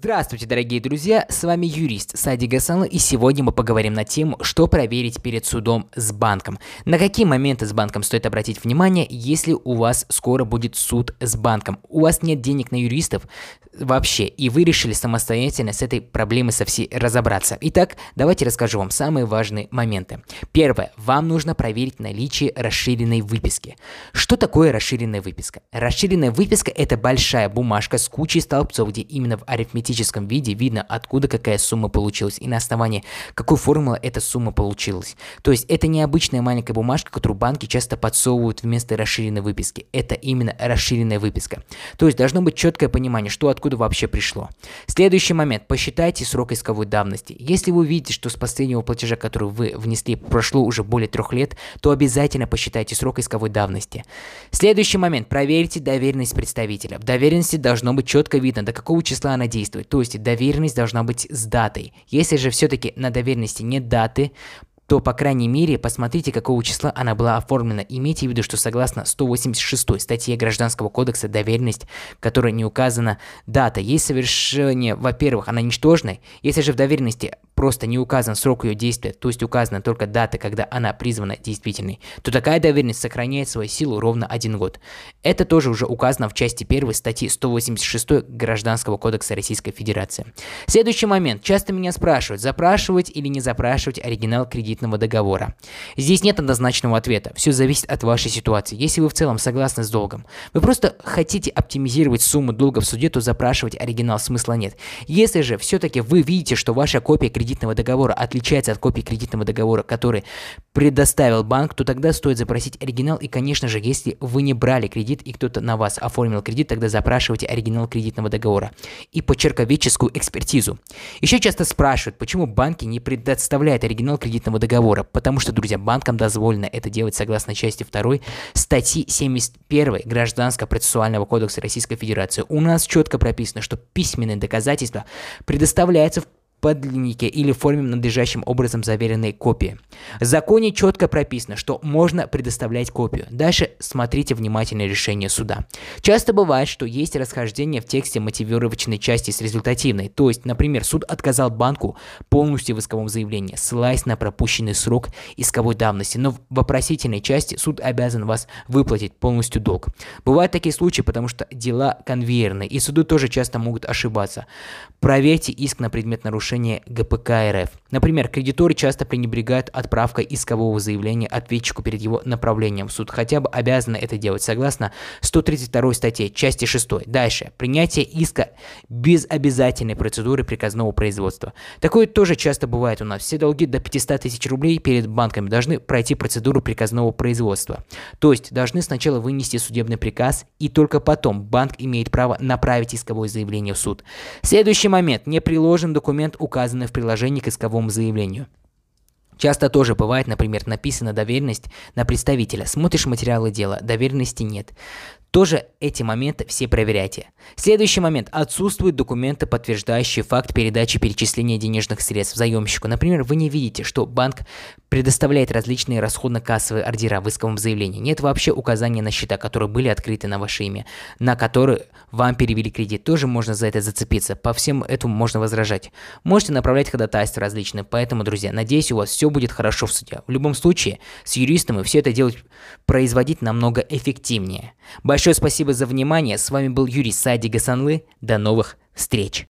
Здравствуйте, дорогие друзья, с вами юрист Сади Гасанла, и сегодня мы поговорим на тему, что проверить перед судом с банком. На какие моменты с банком стоит обратить внимание, если у вас скоро будет суд с банком. У вас нет денег на юристов вообще, и вы решили самостоятельно с этой проблемой со всей разобраться. Итак, давайте расскажу вам самые важные моменты. Первое. Вам нужно проверить наличие расширенной выписки. Что такое расширенная выписка? Расширенная выписка – это большая бумажка с кучей столбцов, где именно в арифметическом математическом виде видно, откуда какая сумма получилась и на основании какой формулы эта сумма получилась. То есть это не обычная маленькая бумажка, которую банки часто подсовывают вместо расширенной выписки. Это именно расширенная выписка. То есть должно быть четкое понимание, что откуда вообще пришло. Следующий момент. Посчитайте срок исковой давности. Если вы увидите, что с последнего платежа, который вы внесли, прошло уже более трех лет, то обязательно посчитайте срок исковой давности. Следующий момент. Проверьте доверенность представителя. В доверенности должно быть четко видно, до какого числа она действует действует. То есть доверенность должна быть с датой. Если же все-таки на доверенности нет даты, то, по крайней мере, посмотрите, какого числа она была оформлена. Имейте в виду, что согласно 186 статье Гражданского кодекса доверенность, которая не указана дата, есть совершение, во-первых, она ничтожная, если же в доверенности просто не указан срок ее действия, то есть указана только дата, когда она призвана действительной, то такая доверенность сохраняет свою силу ровно один год. Это тоже уже указано в части 1 статьи 186 Гражданского кодекса Российской Федерации. Следующий момент. Часто меня спрашивают, запрашивать или не запрашивать оригинал кредитного договора. Здесь нет однозначного ответа. Все зависит от вашей ситуации. Если вы в целом согласны с долгом, вы просто хотите оптимизировать сумму долга в суде, то запрашивать оригинал смысла нет. Если же все-таки вы видите, что ваша копия кредитного кредитного договора отличается от копии кредитного договора, который предоставил банк, то тогда стоит запросить оригинал. И, конечно же, если вы не брали кредит и кто-то на вас оформил кредит, тогда запрашивайте оригинал кредитного договора и почерковедческую экспертизу. Еще часто спрашивают, почему банки не предоставляют оригинал кредитного договора. Потому что, друзья, банкам дозволено это делать согласно части 2 статьи 71 Гражданского процессуального кодекса Российской Федерации. У нас четко прописано, что письменные доказательства предоставляются в подлиннике или в форме надлежащим образом заверенной копии. В законе четко прописано, что можно предоставлять копию. Дальше смотрите внимательно решение суда. Часто бывает, что есть расхождение в тексте мотивировочной части с результативной. То есть, например, суд отказал банку полностью в исковом заявлении, ссылаясь на пропущенный срок исковой давности, но в вопросительной части суд обязан вас выплатить полностью долг. Бывают такие случаи, потому что дела конвейерные, и суды тоже часто могут ошибаться. Проверьте иск на предмет нарушения нарушение ГПК РФ. Например, кредиторы часто пренебрегают отправкой искового заявления ответчику перед его направлением в суд, хотя бы обязаны это делать согласно 132 статье, части 6. Дальше. Принятие иска без обязательной процедуры приказного производства. Такое тоже часто бывает у нас. Все долги до 500 тысяч рублей перед банками должны пройти процедуру приказного производства. То есть должны сначала вынести судебный приказ, и только потом банк имеет право направить исковое заявление в суд. Следующий момент. Не приложен документ указаны в приложении к исковому заявлению. Часто тоже бывает, например, написана доверенность на представителя. Смотришь материалы дела, доверенности нет. Тоже эти моменты все проверяйте. Следующий момент. Отсутствуют документы, подтверждающие факт передачи перечисления денежных средств заемщику. Например, вы не видите, что банк предоставляет различные расходно-кассовые ордера в исковом заявлении. Нет вообще указания на счета, которые были открыты на ваше имя, на которые вам перевели кредит. Тоже можно за это зацепиться. По всем этому можно возражать. Можете направлять ходатайства различные. Поэтому, друзья, надеюсь, у вас все будет хорошо в суде. В любом случае, с юристами все это делать, производить намного эффективнее. Большое спасибо за внимание. С вами был Юрий Сади Гасанлы. До новых встреч.